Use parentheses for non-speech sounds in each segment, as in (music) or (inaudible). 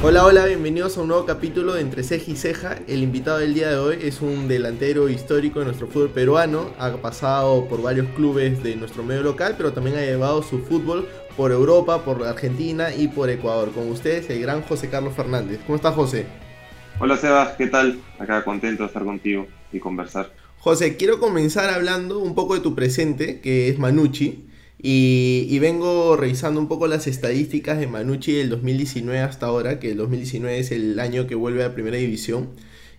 Hola, hola, bienvenidos a un nuevo capítulo de Entre Ceja y Ceja. El invitado del día de hoy es un delantero histórico de nuestro fútbol peruano. Ha pasado por varios clubes de nuestro medio local, pero también ha llevado su fútbol por Europa, por Argentina y por Ecuador. Con ustedes, el gran José Carlos Fernández. ¿Cómo está, José? Hola, Sebas, ¿qué tal? Acá contento de estar contigo y conversar. José, quiero comenzar hablando un poco de tu presente, que es Manucci. Y, vengo revisando un poco las estadísticas de Manucci del 2019 hasta ahora, que el 2019 es el año que vuelve a Primera División.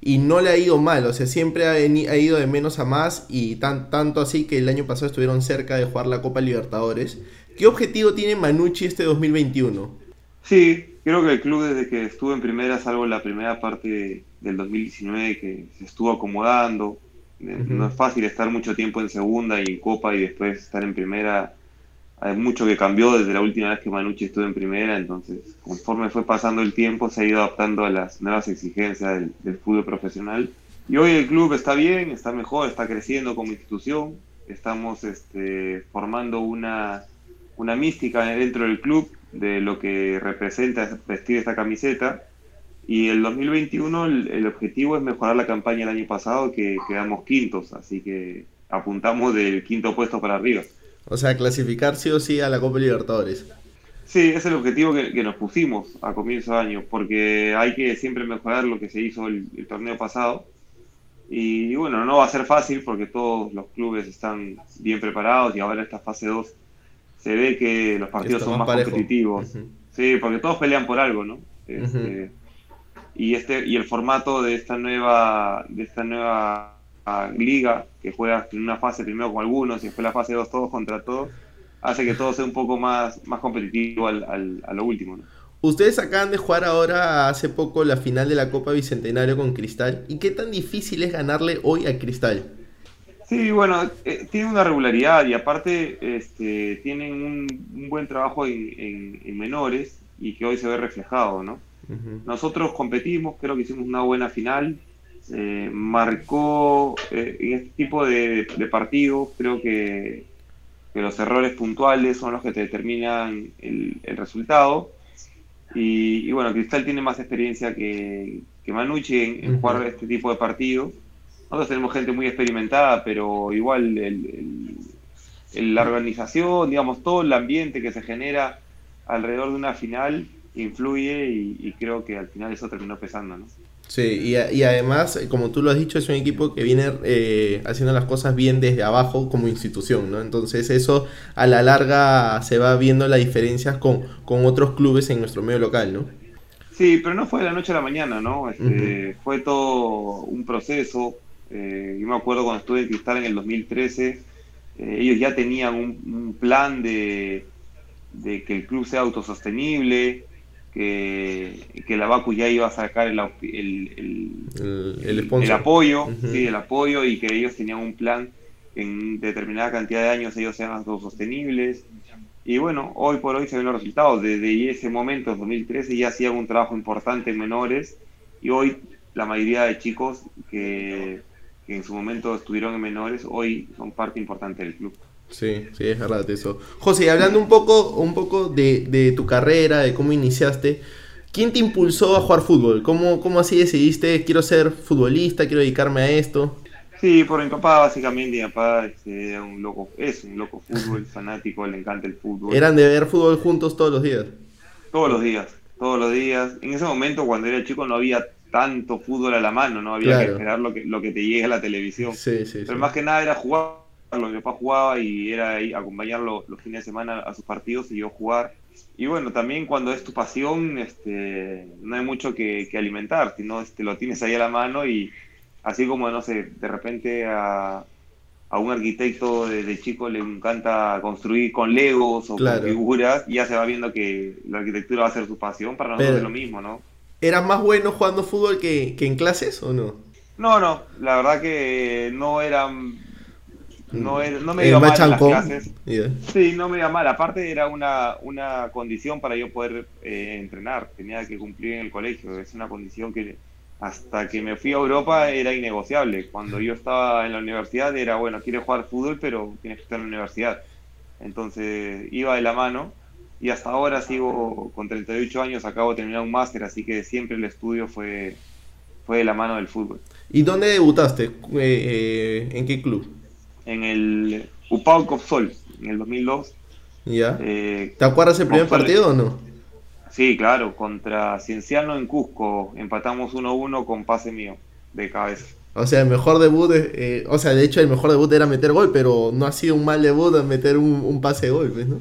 Y no le ha ido mal, o sea, siempre ha, ido de menos a más y tan, tanto así que el año pasado estuvieron cerca de jugar la Copa Libertadores. ¿Qué objetivo tiene Manucci este 2021? Sí, creo que el club desde que estuvo en primera, salvo la primera parte del 2019 que se estuvo acomodando, eh, no es fácil estar mucho tiempo en segunda y en Copa y después estar en primera hay mucho que cambió desde la última vez que Manucci estuvo en primera, entonces conforme fue pasando el tiempo se ha ido adaptando a las nuevas exigencias del, fútbol profesional. Y hoy el club está bien, está mejor, está creciendo como institución, estamos este, formando una, una mística dentro del club de lo que representa vestir esta camiseta. Y el 2021 el, el objetivo es mejorar la campaña del año pasado, que quedamos quintos, así que apuntamos del quinto puesto para arriba. O sea, clasificar sí o sí a la Copa Libertadores. Sí, es el objetivo que, nos pusimos a comienzo de año, porque hay que siempre mejorar lo que se hizo el, torneo pasado. Y, bueno, no va a ser fácil porque todos los clubes están bien preparados y ahora esta fase 2 se ve que los partidos son más, competitivos. Sí, porque todos pelean por algo, ¿no? Este, y este y el formato de esta nueva de esta nueva liga, que juega en una fase primero con algunos y después la fase 2 todos contra todos, hace que todo sea un poco más, más competitivo al, a lo último. Ustedes acaban de jugar ahora hace poco la final de la Copa Bicentenario con Cristal. ¿Y qué tan difícil es ganarle hoy a Cristal? Sí, bueno, eh, tiene una regularidad y aparte este, tienen un, buen trabajo en, menores y que hoy se ve reflejado, ¿no? Nosotros competimos, creo que hicimos una buena final, eh, marcó eh, en este tipo de, partidos, creo que, los errores puntuales son los que te determinan el, resultado. Y, bueno, Cristal tiene más experiencia que, que Manucci en, jugar este tipo de partidos. Nosotros tenemos gente muy experimentada, pero igual la organización, digamos, todo el ambiente que se genera alrededor de una final influye y, y creo que al final eso terminó pesando, ¿no? Sí, y, y, además, como tú lo has dicho, es un equipo que viene eh, haciendo las cosas bien desde abajo como institución, ¿no? Entonces eso a la larga se va viendo las diferencias con, con otros clubes en nuestro medio local, ¿no? Sí, pero no fue de la noche a la mañana, ¿no? Este, Fue todo un proceso. Eh, yo me acuerdo cuando estuve en Cristal en el 2013, eh, ellos ya tenían un, un plan de, de que el club sea autosostenible, que, que la Bacu ya iba a sacar el, el, el, apoyo, sí, el apoyo y que ellos tenían un plan en determinada cantidad de años ellos sean autosostenibles. Y bueno, hoy por hoy se ven los resultados. Desde ese momento, 2013, ya hacían un trabajo importante en menores y hoy la mayoría de chicos que, que en su momento estuvieron en menores, hoy son parte importante del club. Sí, sí, es verdad eso. José, hablando un poco, un poco de, tu carrera, de cómo iniciaste, ¿quién te impulsó a jugar fútbol? ¿Cómo, ¿Cómo así decidiste, quiero ser futbolista, quiero dedicarme a esto? Sí, por mi papá básicamente, mi papá este, un loco, es un loco fútbol, (laughs) fanático, le encanta el fútbol. ¿Eran de ver fútbol juntos todos los días? Todos los días, todos los días. En ese momento cuando era chico no había tanto fútbol a la mano, no había que esperar lo que, lo que te llegue a la televisión. Sí, sí, Pero más que nada era jugar mi papá jugaba y era ahí acompañarlo los fines de semana a sus partidos y yo jugar. Y bueno, también cuando es tu pasión, este, no hay mucho que, alimentar, sino este, lo tienes ahí a la mano y así como, no sé, de repente a, un arquitecto de, chico le encanta construir con legos o con figuras, y ya se va viendo que la arquitectura va a ser su pasión, para nosotros es lo mismo, ¿no? ¿Eras más bueno jugando fútbol que, que en clases o no? No, no, la verdad que no eran no, no me iba mal en las clases. Sí, no me iba mal. Aparte era una, una condición para yo poder eh, entrenar. Tenía que cumplir en el colegio. Es una condición que hasta que me fui a Europa era innegociable. Cuando yo estaba en la universidad era, bueno, quiero jugar fútbol, pero tienes que estar en la universidad. Entonces iba de la mano. y hasta ahora sigo con 38 años, acabo de terminar un máster, así que siempre el estudio fue, fue de la mano del fútbol. ¿Y dónde debutaste? Eh, eh, ¿En qué club? En el Upau Copsol, en el 2002. ¿Ya? Eh, ¿Te acuerdas el primer partido o no? Sí, claro, contra Cienciano en Cusco, empatamos 1-1 con pase mío, de cabeza. O sea, el mejor debut, o sea, de hecho el mejor debut era meter gol, pero no ha sido un mal debut meter un, pase de gol, ¿no?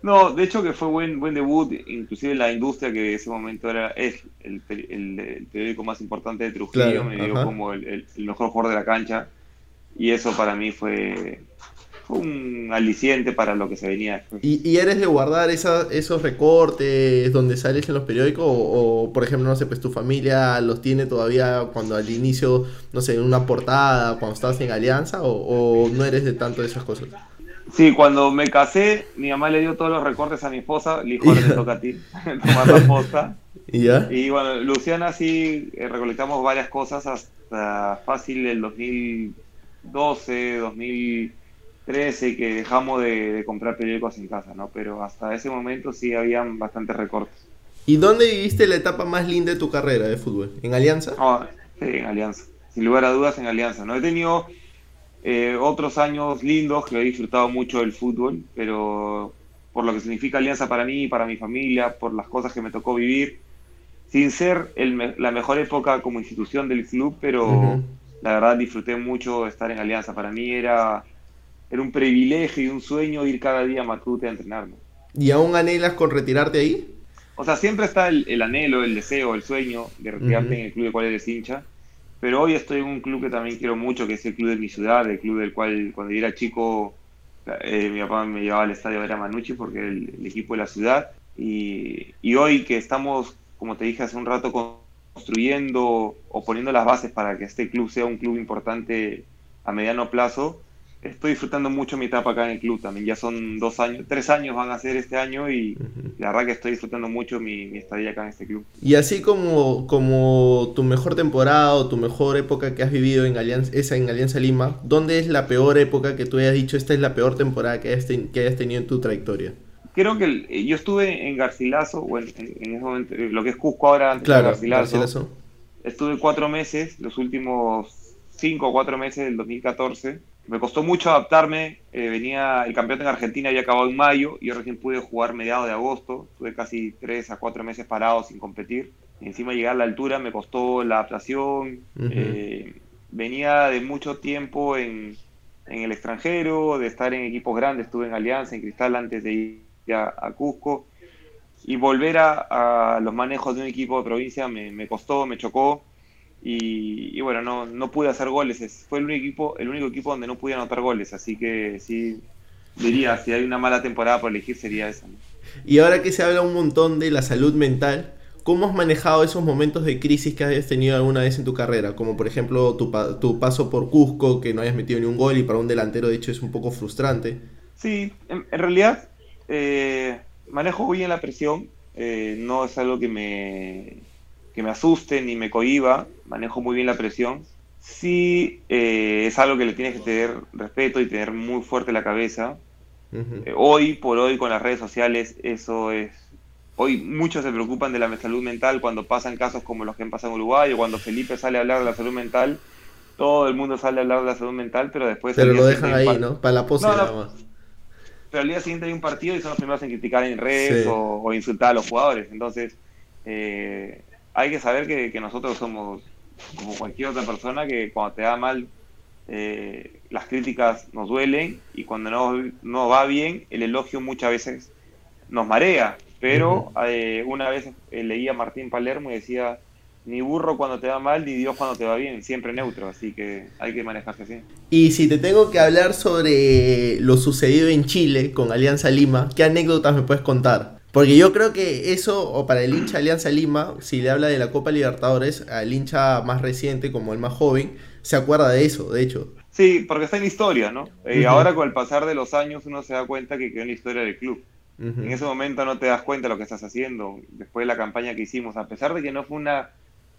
No, de hecho que fue buen buen debut, inclusive la industria que en ese momento era es el, periódico más importante de Trujillo, me dio como el, mejor jugador de la cancha y eso para mí fue, un aliciente para lo que se venía ¿Y, eres de guardar esos recortes donde sales en los periódicos o, por ejemplo, no sé, pues tu familia los tiene todavía cuando al inicio, no sé, en una portada, cuando estabas en Alianza o, o no eres de tanto de esas cosas? Sí, cuando me casé, mi mamá le dio todos los recortes a mi esposa, le dijo, ahora te (laughs) toca a ti (laughs) tomar la posta. ¿Y ya? Y bueno, Luciana sí, eh, recolectamos varias cosas hasta fácil el 2012, 2013, que dejamos de, comprar periódicos en casa, ¿no? Pero hasta ese momento sí habían bastantes recortes. ¿Y dónde viviste la etapa más linda de tu carrera de fútbol? ¿En Alianza? Ah, sí, en Alianza. Sin lugar a dudas, en Alianza. No he tenido eh, otros años lindos que he disfrutado mucho del fútbol, pero por lo que significa Alianza para mí, para mi familia, por las cosas que me tocó vivir, sin ser la mejor época como institución del club, pero la verdad disfruté mucho estar en Alianza. Para mí era, era un privilegio y un sueño ir cada día a Matute a entrenarme. ¿Y aún anhelas con retirarte ahí? O sea, siempre está el, anhelo, el deseo, el sueño de retirarte en el club de cual eres hincha pero hoy estoy en un club que también quiero mucho, que es el club de mi ciudad, el club del cual cuando yo era chico eh, mi papá me llevaba al estadio a ver a Manucci porque era el, equipo de la ciudad. Y, y, hoy que estamos, como te dije hace un rato, construyendo o poniendo las bases para que este club sea un club importante a mediano plazo, estoy disfrutando mucho mi etapa acá en el club también. Ya son dos años, tres años van a ser este año y la verdad que estoy disfrutando mucho mi, estadía acá en este club. Y así como, como tu mejor temporada o tu mejor época que has vivido en Alianza, esa en Alianza Lima, ¿dónde es la peor época que tú hayas dicho esta es la peor temporada que hayas, que hayas tenido en tu trayectoria? Creo que yo estuve en Garcilaso, o en, ese momento, lo que es Cusco ahora, antes de Garcilaso. Estuve cuatro meses, los últimos cinco o cuatro meses del 2014 me costó mucho adaptarme. Eh, venía el campeonato en Argentina había acabado en mayo y yo recién pude jugar mediados de agosto. Tuve casi tres a cuatro meses parado sin competir. Y encima llegar a la altura me costó la adaptación. Eh, venía de mucho tiempo en, en, el extranjero, de estar en equipos grandes. Estuve en Alianza, en Cristal antes de ir a, Cusco. Y volver a, a, los manejos de un equipo de provincia me, me costó, me chocó. Y, bueno, no, no pude hacer goles. Fue el único, equipo, el único equipo donde no pude anotar goles. Así que sí, diría, si hay una mala temporada por elegir sería esa. Y ahora que se habla un montón de la salud mental, ¿cómo has manejado esos momentos de crisis que has tenido alguna vez en tu carrera? Como por ejemplo tu, tu paso por Cusco, que no hayas metido ni un gol y para un delantero de hecho es un poco frustrante. Sí, en, realidad eh, manejo bien la presión. Eh, no es algo que me, que me asuste ni me cohiba, manejo muy bien la presión. Sí eh, es algo que le tienes que tener respeto y tener muy fuerte la cabeza. Eh, hoy por hoy con las redes sociales eso es... Hoy muchos se preocupan de la salud mental cuando pasan casos como los que han pasado en Uruguay o cuando Felipe sale a hablar de la salud mental. Todo el mundo sale a hablar de la salud mental, pero después... Pero lo dejan ahí, ¿no? Para la pose nada más. Pero al día siguiente hay un partido y son los primeros en criticar en redes o, insultar a los jugadores. Entonces, eh, hay que saber que, nosotros somos como cualquier otra persona que cuando te da mal eh, las críticas nos duelen y cuando no, no, va bien el elogio muchas veces nos marea. Pero eh, una vez eh, leía a Martín Palermo y decía, ni burro cuando te va mal, ni Dios cuando te va bien, siempre neutro, así que hay que manejarse así. Y si te tengo que hablar sobre lo sucedido en Chile con Alianza Lima, ¿qué anécdotas me puedes contar? Porque yo creo que eso, o para el hincha Alianza Lima, si le habla de la Copa Libertadores, al hincha más reciente como el más joven, se acuerda de eso, de hecho. Sí, porque está en historia, ¿no? Y ahora con el pasar de los años uno se da cuenta que quedó en la historia del club. En ese momento no te das cuenta de lo que estás haciendo. Después de la campaña que hicimos, a pesar de que no fue una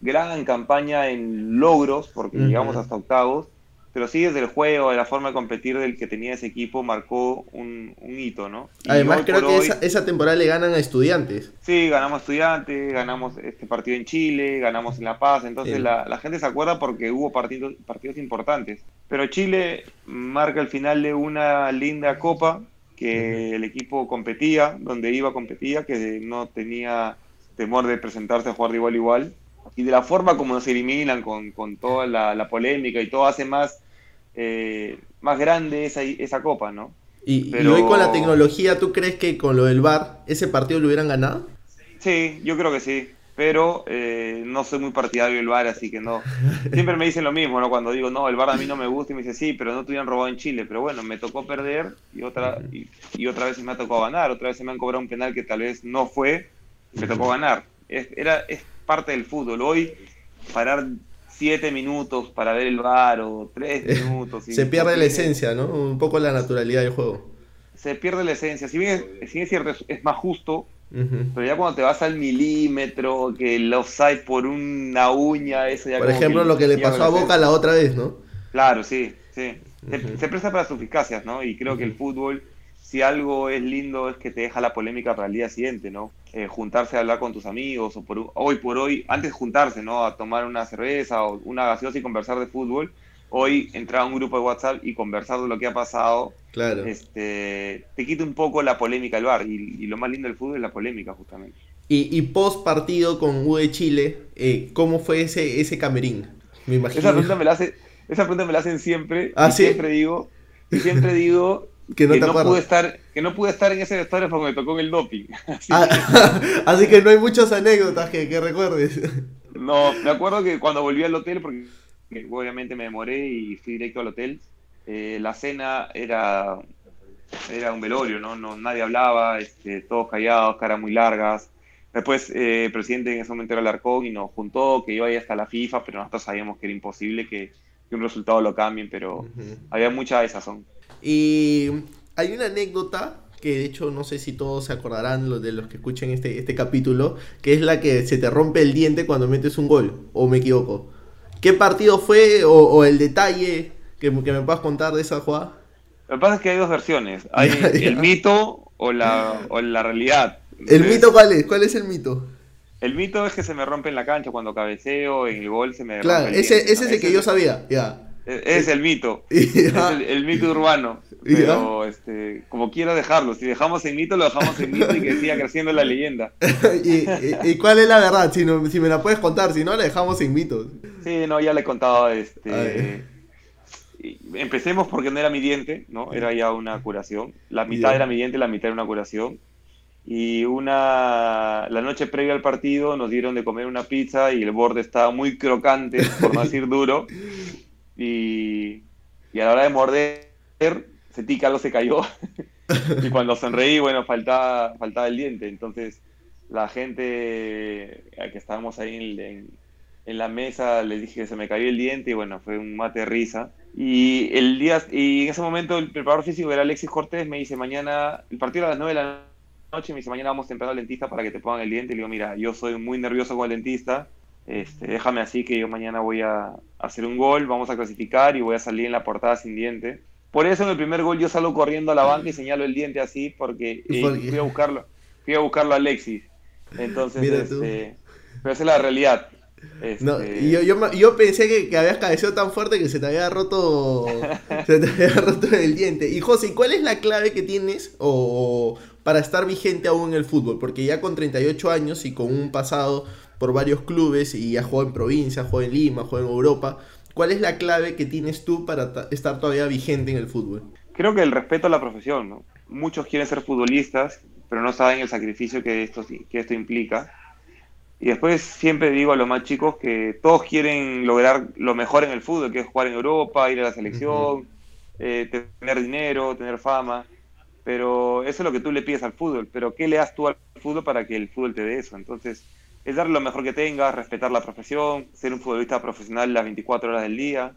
gran campaña en logros, porque llegamos hasta octavos, pero sí desde el juego, de la forma de competir del que tenía ese equipo, marcó un, hito, ¿no? Además creo que esa, temporada le ganan a estudiantes. Sí, ganamos a estudiantes, ganamos este partido en Chile, ganamos en La Paz, entonces la, gente se acuerda porque hubo partidos, partidos importantes. Pero Chile marca el final de una linda copa que el equipo competía, donde iba competía, que no tenía temor de presentarse a jugar de igual a igual. Y de la forma como nos eliminan con, con toda la, polémica y todo hace más, eh, más grande esa, esa copa, ¿no? Y, hoy con la tecnología, ¿tú crees que con lo del VAR ese partido lo hubieran ganado? Sí, yo creo que sí pero eh, no soy muy partidario del VAR, así que no. (laughs) Siempre me dicen lo mismo, ¿no? Cuando digo, no, el VAR a mí no me gusta, y me dice, sí, pero no te hubieran robado en Chile. Pero bueno, me tocó perder y otra, y, otra vez me ha tocado ganar. Otra vez se me han cobrado un penal que tal vez no fue, me tocó ganar. Es, era, es parte del fútbol. Hoy, parar siete minutos para ver el VAR o tres minutos. se pierde la esencia, ¿no? Un poco la naturalidad del juego. Se pierde la esencia. Si bien es, si es cierto, es más justo pero ya cuando te vas al milímetro, que el offside por una uña, eso ya Por ejemplo, lo que le pasó a Boca la otra vez, ¿no? Claro, sí, sí. se, presta para suficacias, ¿no? Y creo que el fútbol, si algo es lindo, es que te deja la polémica para el día siguiente, ¿no? Eh, juntarse a hablar con tus amigos, o por hoy por hoy, antes de juntarse, ¿no? A tomar una cerveza o una gaseosa y conversar de fútbol hoy entrar a un grupo de WhatsApp y conversar de lo que ha pasado, claro. este, te quita un poco la polémica del bar. Y, lo más lindo del fútbol es la polémica, justamente. Y, post partido con U de Chile, eh, ¿cómo fue ese, ese camerín? Me imagino. Esa pregunta me la, hace, esa pregunta me la hacen siempre. ¿Ah, Siempre digo, y siempre digo que no, pude estar que no pude estar en ese vestuario porque me tocó el doping. (laughs) Ah, (laughs) así, que, no hay muchas anécdotas que, que recuerdes. (laughs) No, me acuerdo que cuando volví al hotel, porque obviamente me demoré y fui directo al hotel. Eh, la cena era, era un velorio, ¿no? no nadie hablaba, este, todos callados, caras muy largas. Después eh, el presidente en ese momento era Alarcón y nos juntó, que iba ahí hasta la FIFA, pero nosotros sabíamos que era imposible que, un resultado lo cambien, pero había mucha son Y hay una anécdota que de hecho no sé si todos se acordarán los de los que escuchen este, este capítulo, que es la que se te rompe el diente cuando metes un gol, o me equivoco. ¿Qué partido fue o, el detalle que, me puedas contar de esa jugada? Lo que pasa es que hay dos versiones. Hay (laughs) el mito o la, o la realidad. ¿El mito cuál es? ¿Cuál es el mito? El mito es que se me rompe en la cancha cuando cabeceo, en el gol se me claro, rompe. Ese, ese es el que yo sabía, ya. Es, el mito. (laughs) Es el, mito urbano. Pero este, como quiero dejarlo. Si dejamos el mito, lo dejamos en mito y que siga creciendo la leyenda. (laughs) ¿Y, cuál es la verdad? Si, si me la puedes contar, si no, la dejamos en mito. Sí, no, ya le he contado. Este, empecemos porque no era mi diente, ¿no? Era ya una curación. La mitad era mi diente, la mitad era una curación. Y una la noche previa al partido nos dieron de comer una pizza y el borde estaba muy crocante, por no (laughs) decir duro. Y, a la hora de morder, sentí que algo se cayó. (laughs) y cuando sonreí, bueno, faltaba, faltaba el diente. Entonces, la gente que estábamos ahí en, en, la mesa, les dije que se me cayó el diente y bueno, fue un mate de risa. Y, el día, y en ese momento el preparador físico era Alexis Cortés, me dice, mañana, el partido a las 9 de la noche, me dice, mañana vamos temprano al dentista para que te pongan el diente. Y le digo, mira, yo soy muy nervioso con el dentista, este, déjame así que yo mañana voy a hacer un gol, vamos a clasificar y voy a salir en la portada sin diente. Por eso en el primer gol yo salgo corriendo a la banca y señalo el diente así porque eh, fui a buscarlo, fui a buscarlo a Alexis. Entonces, este, pero esa es la realidad. Este, yo, yo, pensé que, habías cabeceado tan fuerte que se te había roto (laughs) se te había roto el diente. Y José, ¿cuál es la clave que tienes o, para estar vigente aún en el fútbol? Porque ya con 38 años y con un pasado por varios clubes y ha jugado en provincia, ha jugado en Lima, ha jugado en Europa. ¿Cuál es la clave que tienes tú para estar todavía vigente en el fútbol? Creo que el respeto a la profesión. ¿no? Muchos quieren ser futbolistas, pero no saben el sacrificio que esto, que esto implica. Y después siempre digo a los más chicos que todos quieren lograr lo mejor en el fútbol, que es jugar en Europa, ir a la selección, eh, tener dinero, tener fama. Pero eso es lo que tú le pides al fútbol. Pero ¿qué le das tú al fútbol para que el fútbol te dé eso? Entonces, es dar lo mejor que tengas, respetar la profesión, ser un futbolista profesional las 24 horas del día.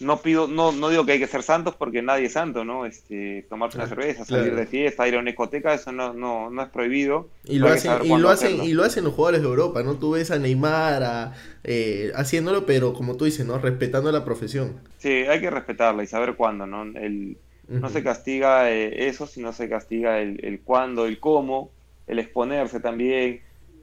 no pido, no, no digo que hay que ser santos porque nadie es santo, ¿no? Este, tomarse una cerveza, salir de fiesta, ir a una discoteca, eso no, no, no es prohibido. Y lo, hacen, y, lo hacen, y lo hacen los jugadores de Europa, ¿no? Tú ves a Neymar eh, haciéndolo, pero como tú dices, ¿no? Respetando la profesión. Sí, hay que respetarla y saber cuándo, ¿no? El, No se castiga eh, eso, sino se castiga el, el cuándo, el cómo, el exponerse también.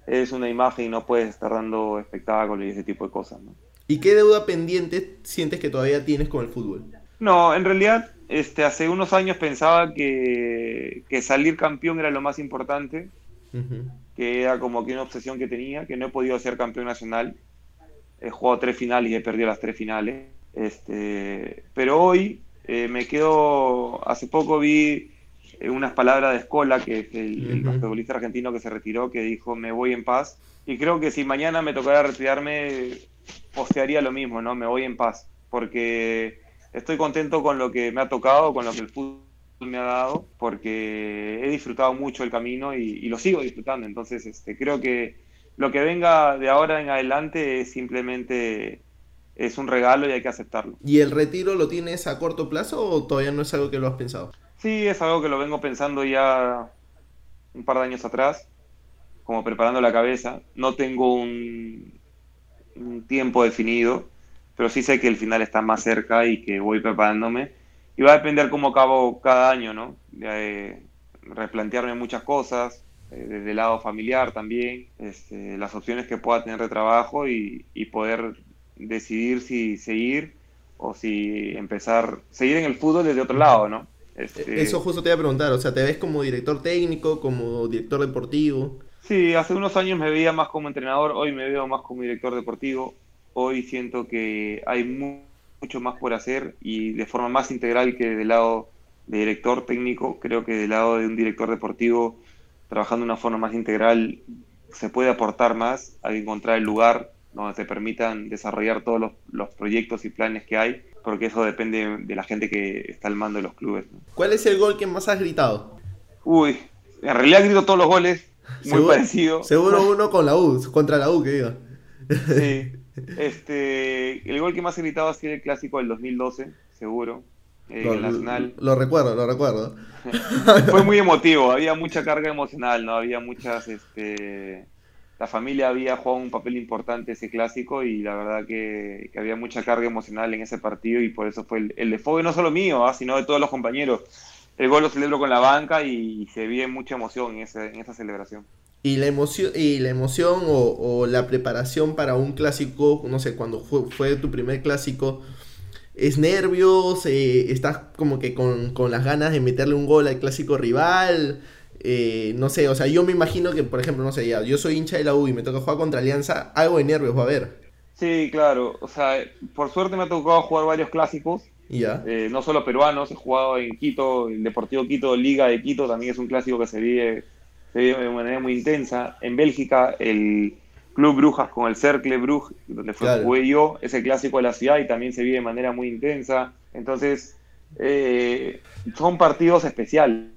Es una imagen y no puedes estar dando espectáculo y ese tipo de cosas, ¿no? ¿Y qué deuda pendiente sientes que todavía tienes con el fútbol? No, en realidad, este, hace unos años pensaba que, salir campeón era lo más importante, que era como que una obsesión que tenía, que no he podido ser campeón nacional. He jugado tres finales y he perdido las tres finales. Este, pero hoy eh, me quedo, hace poco vi unas palabras de Escola, que es el, futbolista argentino que se retiró, que dijo, me voy en paz. Y creo que si mañana me tocara retirarme, postearía lo mismo, ¿no? Me voy en paz, porque estoy contento con lo que me ha tocado, con lo que el fútbol me ha dado, porque he disfrutado mucho el camino y, lo sigo disfrutando. Entonces, este, creo que lo que venga de ahora en adelante es simplemente es un regalo y hay que aceptarlo. ¿Y el retiro lo tienes a corto plazo o todavía no es algo que lo has pensado? Sí, es algo que lo vengo pensando ya un par de años atrás, como preparando la cabeza. No tengo un, tiempo definido, pero sí sé que el final está más cerca y que voy preparándome. Y va a depender cómo acabo cada año, ¿no? De, replantearme muchas cosas, eh, desde el lado familiar también, este, las opciones que pueda tener de trabajo y, poder decidir si seguir o si empezar, seguir en el fútbol desde otro lado, ¿no? Este, Eso justo te iba a preguntar, o sea, ¿te ves como director técnico, como director deportivo? Sí, hace unos años me veía más como entrenador, hoy me veo más como director deportivo. Hoy siento que hay mucho más por hacer y de forma más integral que del lado de director técnico. Creo que del lado de un director deportivo, trabajando de una forma más integral, se puede aportar más, hay que encontrar el lugar donde te permitan desarrollar todos los, proyectos y planes que hay, porque eso depende de la gente que está al mando de los clubes. ¿Cuál es el gol que más has gritado? Uy, en realidad grito todos los goles, muy parecido. Seguro (laughs) uno con la U, contra la U, que diga. Sí. (laughs) Este, el gol que más he gritado ha sido el clásico del 2012, seguro. Eh, lo, el Nacional. Lo, recuerdo, lo recuerdo. (laughs) Fue muy emotivo, había mucha carga emocional, ¿no? Había muchas, este, la familia había jugado un papel importante ese clásico y la verdad que, había mucha carga emocional en ese partido y por eso fue el, el de fuego, no solo mío, ¿ah? sino de todos los compañeros el gol lo celebro con la banca y se ve mucha emoción en, ese, en esa celebración. Y la emoción, y la emoción o, la preparación para un clásico, no sé, cuando fue, tu primer clásico, ¿es nervios? Eh, ¿Estás como que con, las ganas de meterle un gol al clásico rival? Eh, no sé, o sea, yo me imagino que, por ejemplo, no sé, ya, yo soy hincha de la U y me toca jugar contra Alianza, algo de nervios va a haber. Sí, claro, o sea, por suerte me ha tocado jugar varios clásicos eh, no solo peruanos, he jugado en Quito, el Deportivo Quito, Liga de Quito, también es un clásico que se vive, de manera muy intensa. En Bélgica, el Club Brujas con el Cercle Bruj, donde fue, jugué yo, es el clásico de la ciudad y también se vive de manera muy intensa. Entonces, eh, son partidos especiales,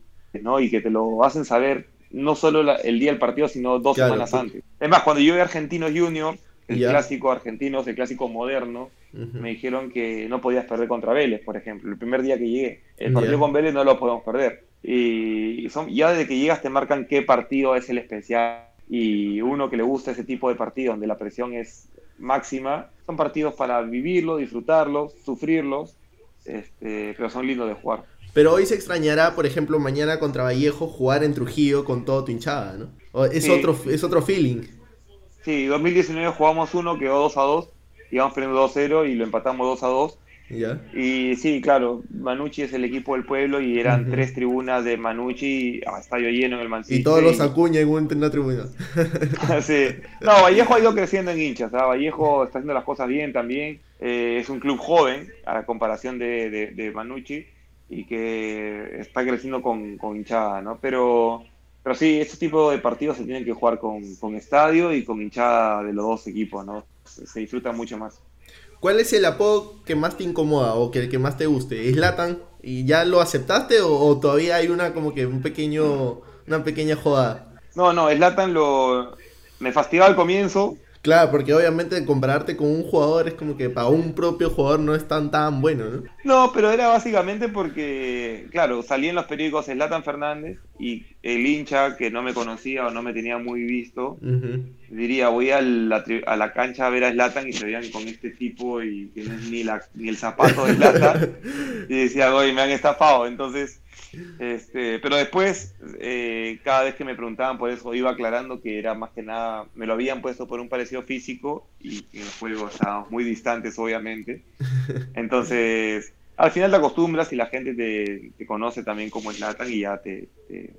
¿no? Y que te lo hacen saber no solo el día del partido, sino dos semanas antes. Es más, cuando yo vi Argentinos Juniors, el clásico argentino, el clásico moderno, me dijeron que no podías perder contra Vélez, por ejemplo, el primer día que llegué. El partido con Vélez no lo podemos perder. Y son, ya desde que llegas te marcan qué partido es el especial. Y uno que le gusta ese tipo de partido donde la presión es máxima, son partidos para vivirlo, disfrutarlos, sufrirlos, este, pero son lindos de jugar. Pero hoy se extrañará, por ejemplo, mañana contra Vallejo jugar en Trujillo con todo tu hinchada, ¿no? Es, otro, es otro feeling. Sí, 2019 jugamos uno, quedó 2 a 2, íbamos perdiendo 2 a 0 y lo empatamos 2 a 2. Y sí, claro, Manucci es el equipo del pueblo y eran tres tribunas de Manucci a estadio lleno en el Mancini. Y todos los acuña en una tribuna. (laughs) sí. No, Vallejo ha ido creciendo en hinchas. ¿ah? Vallejo está haciendo las cosas bien también. Eh, es un club joven a la comparación de, de, Manucci y que está creciendo con, con hinchada, ¿no? Pero pero sí, este tipo de partidos se tienen que jugar con, estadio y con hinchada de los dos equipos, ¿no? Se, disfruta mucho más. ¿Cuál es el apodo que más te incomoda o que el que más te guste? ¿Es Latan? ¿Y ya lo aceptaste o, todavía hay una como que un pequeño, una pequeña jodada? No, no, Slatan lo me fastidiaba al comienzo. Claro, porque obviamente compararte con un jugador es como que para un propio jugador no es tan tan bueno, ¿no? No, pero era básicamente porque, claro, salí en los periódicos Zlatan Fernández y el hincha que no me conocía o no me tenía muy visto, diría, voy a la, a la, cancha a ver a Zlatan y se veían con este tipo y que no es ni, la, ni el zapato de Zlatan (laughs) y decía, oye, me han estafado, entonces este, pero después, eh, cada vez que me preguntaban por eso, iba aclarando que era más que nada, me lo habían puesto por un parecido físico y en el juego estábamos muy distantes, obviamente. (laughs) Entonces, al final te acostumbras y la gente te, conoce también como es Latan y ya te, te,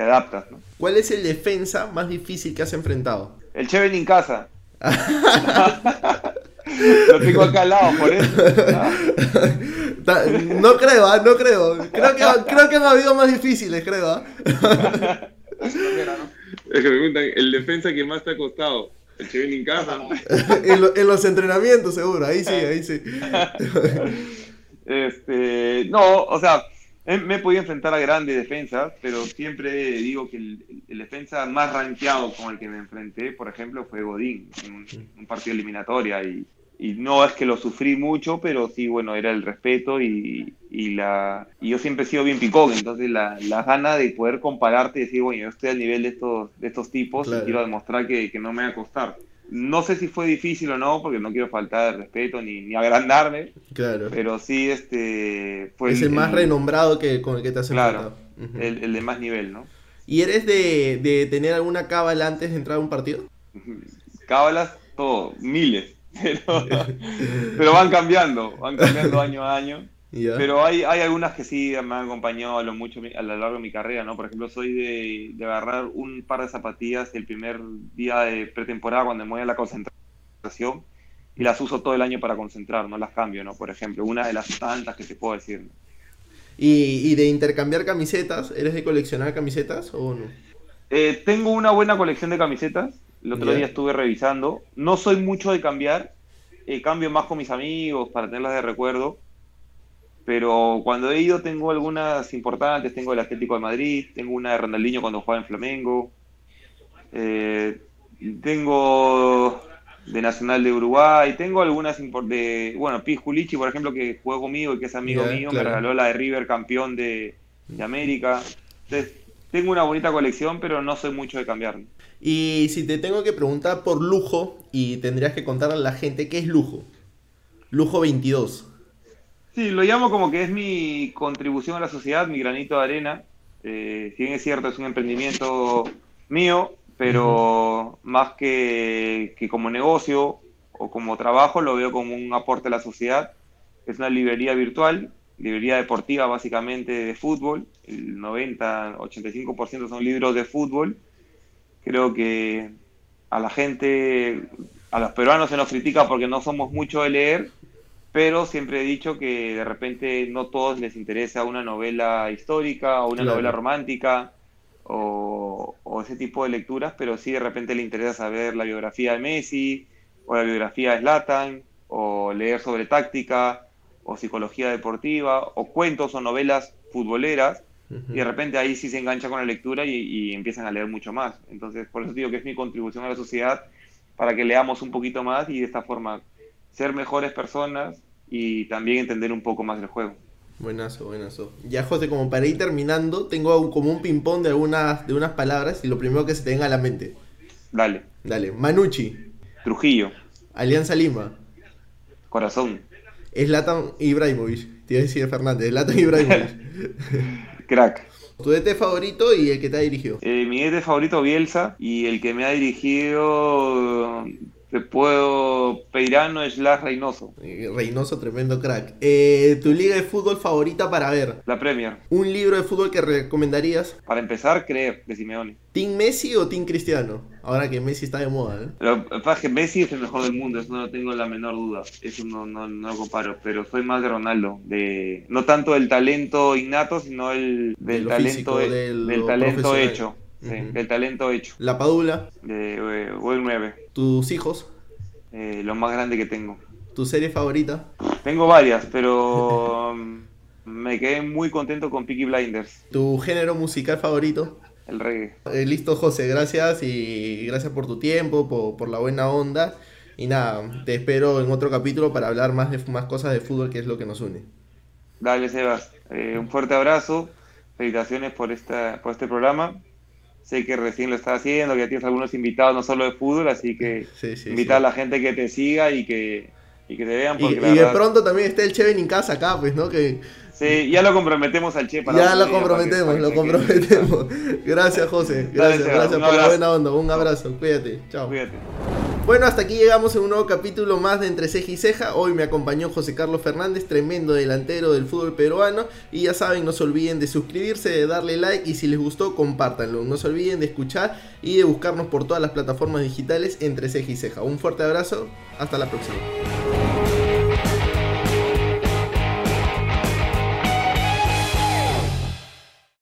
adaptas. ¿Cuál es el defensa más difícil que has enfrentado? El Cheven en casa. (laughs) Lo tengo acá al lado, por eso. No creo, ¿ah? no creo. Creo que, creo que han habido más difíciles, creo. ¿ah? Es que me preguntan, ¿el defensa que más te ha costado? El Chevin en casa. (laughs) en, los entrenamientos, seguro. Ahí sí, ahí sí. (laughs) Este, no, o sea, me he podido enfrentar a grandes defensas, pero siempre digo que el, defensa más rankeado con el que me enfrenté, por ejemplo, fue Godín, en un, un partido eliminatoria. Y, y no es que lo sufrí mucho, pero sí, bueno, era el respeto y, y la y yo siempre he sido bien picón, entonces la, la gana de poder compararte y decir, bueno, yo estoy al nivel de estos, de estos tipos y quiero demostrar que, que, no me va a costar. No sé si fue difícil o no, porque no quiero faltar de respeto ni, ni agrandarme, claro. pero sí este fue... Es el, más renombrado que, con el que te has Claro, el, el, de más nivel, ¿no? ¿Y eres de, de tener alguna cábala antes de entrar a un partido? Cábalas, todo, miles (laughs) pero, van cambiando, van cambiando año a año. (laughs) Pero hay, hay algunas que sí me han acompañado a lo, mucho, a lo largo de mi carrera, ¿no? Por ejemplo, soy de, de agarrar un par de zapatillas el primer día de pretemporada cuando me voy a la concentración y las uso todo el año para concentrar, no las cambio, ¿no? Por ejemplo, una de las tantas que te puedo decir. ¿Y, y de intercambiar camisetas? ¿Eres de coleccionar camisetas o no? Eh, tengo una buena colección de camisetas. El otro día estuve revisando. No soy mucho de cambiar. Eh, cambio más con mis amigos para tenerlas de recuerdo. Pero cuando he ido tengo algunas importantes. Tengo el Atlético de Madrid. Tengo una de Ronaldinho cuando jugaba en Flamengo. Eh, tengo de Nacional de Uruguay. Tengo algunas de... Bueno, Julichi, por ejemplo, que jugó conmigo y que es amigo mío. Me regaló la de River campeón de, de América. Entonces, tengo una bonita colección, pero no soy mucho de cambiar. Y si te tengo que preguntar por lujo, y tendrías que contarle a la gente qué es lujo. Lujo 22. Sí, lo llamo como que es mi contribución a la sociedad, mi granito de arena. Eh, si bien es cierto, es un emprendimiento mío, pero más que, que como negocio o como trabajo, lo veo como un aporte a la sociedad. Es una librería virtual librería deportiva básicamente de fútbol, el 90, 85% son libros de fútbol. Creo que a la gente, a los peruanos se nos critica porque no somos mucho de leer, pero siempre he dicho que de repente no todos les interesa una novela histórica o una novela romántica o, o, ese tipo de lecturas, pero sí de repente le interesa saber la biografía de Messi o la biografía de Zlatan o leer sobre táctica o psicología deportiva, o cuentos o novelas futboleras, y de repente ahí sí se engancha con la lectura y, empiezan a leer mucho más. Entonces, por eso digo que es mi contribución a la sociedad para que leamos un poquito más y de esta forma ser mejores personas y también entender un poco más del juego. Buenazo, buenazo. Ya, José, como para ir terminando, tengo como un ping-pong de algunas, de unas palabras y lo primero que se te venga a la mente. Dale. Dale. Manucci. Trujillo. Alianza Lima. Corazón. Es Latan Ibrahimovic. Te iba a decir Fernández, Latan Ibrahimovic. (laughs) Crack. ¿Tu DT favorito y el que te ha dirigido? Eh, mi DT favorito, Bielsa, y el que me ha dirigido te puedo Peirano la Reynoso. Eh, Reynoso, tremendo crack. Eh, ¿Tu liga de fútbol favorita para ver? La Premier. ¿Un libro de fútbol que recomendarías? Para empezar, Creer, de Simeone. ¿Team Messi o Team Cristiano? Ahora que Messi está de moda, ¿eh? Lo es que Messi es el mejor del mundo, eso no tengo la menor duda. Eso no, no, no lo comparo, pero soy más de Ronaldo. De, no tanto del talento innato, sino el, del talento, del talento hecho. Sí, el talento hecho. La Padula. De eh, 9. ¿Tus hijos? Eh, lo más grande que tengo. ¿Tu serie favorita? Tengo varias, pero (laughs) me quedé muy contento con Peaky Blinders. ¿Tu género musical favorito? el reggae. Eh, listo, José, gracias y gracias por tu tiempo, por, la buena onda. Y nada, te espero en otro capítulo para hablar más de más cosas de fútbol, que es lo que nos une. Dale, Sebas. Eh, un fuerte abrazo. Felicitaciones por, esta, por este programa. Sé que recién lo estás haciendo, que ya tienes algunos invitados, no solo de fútbol, así que invita a la gente que te siga y que, y que te vean. y, de pronto también está el Cheven en casa acá, pues, ¿no? Que Sí, ya lo comprometemos al Che para Ya lo comprometemos, lo comprometemos. Gracias, José. Gracias, gracias por la buena onda. Un abrazo, cuídate. Chao. Cuídate. Bueno, hasta aquí llegamos en un nuevo capítulo más de Entre Ceja y Ceja. Hoy me acompañó José Carlos Fernández, tremendo delantero del fútbol peruano. Y ya saben, no se olviden de suscribirse, de darle like y si les gustó, compártanlo. No se olviden de escuchar y de buscarnos por todas las plataformas digitales Entre Ceja y Ceja. Un fuerte abrazo, hasta la próxima.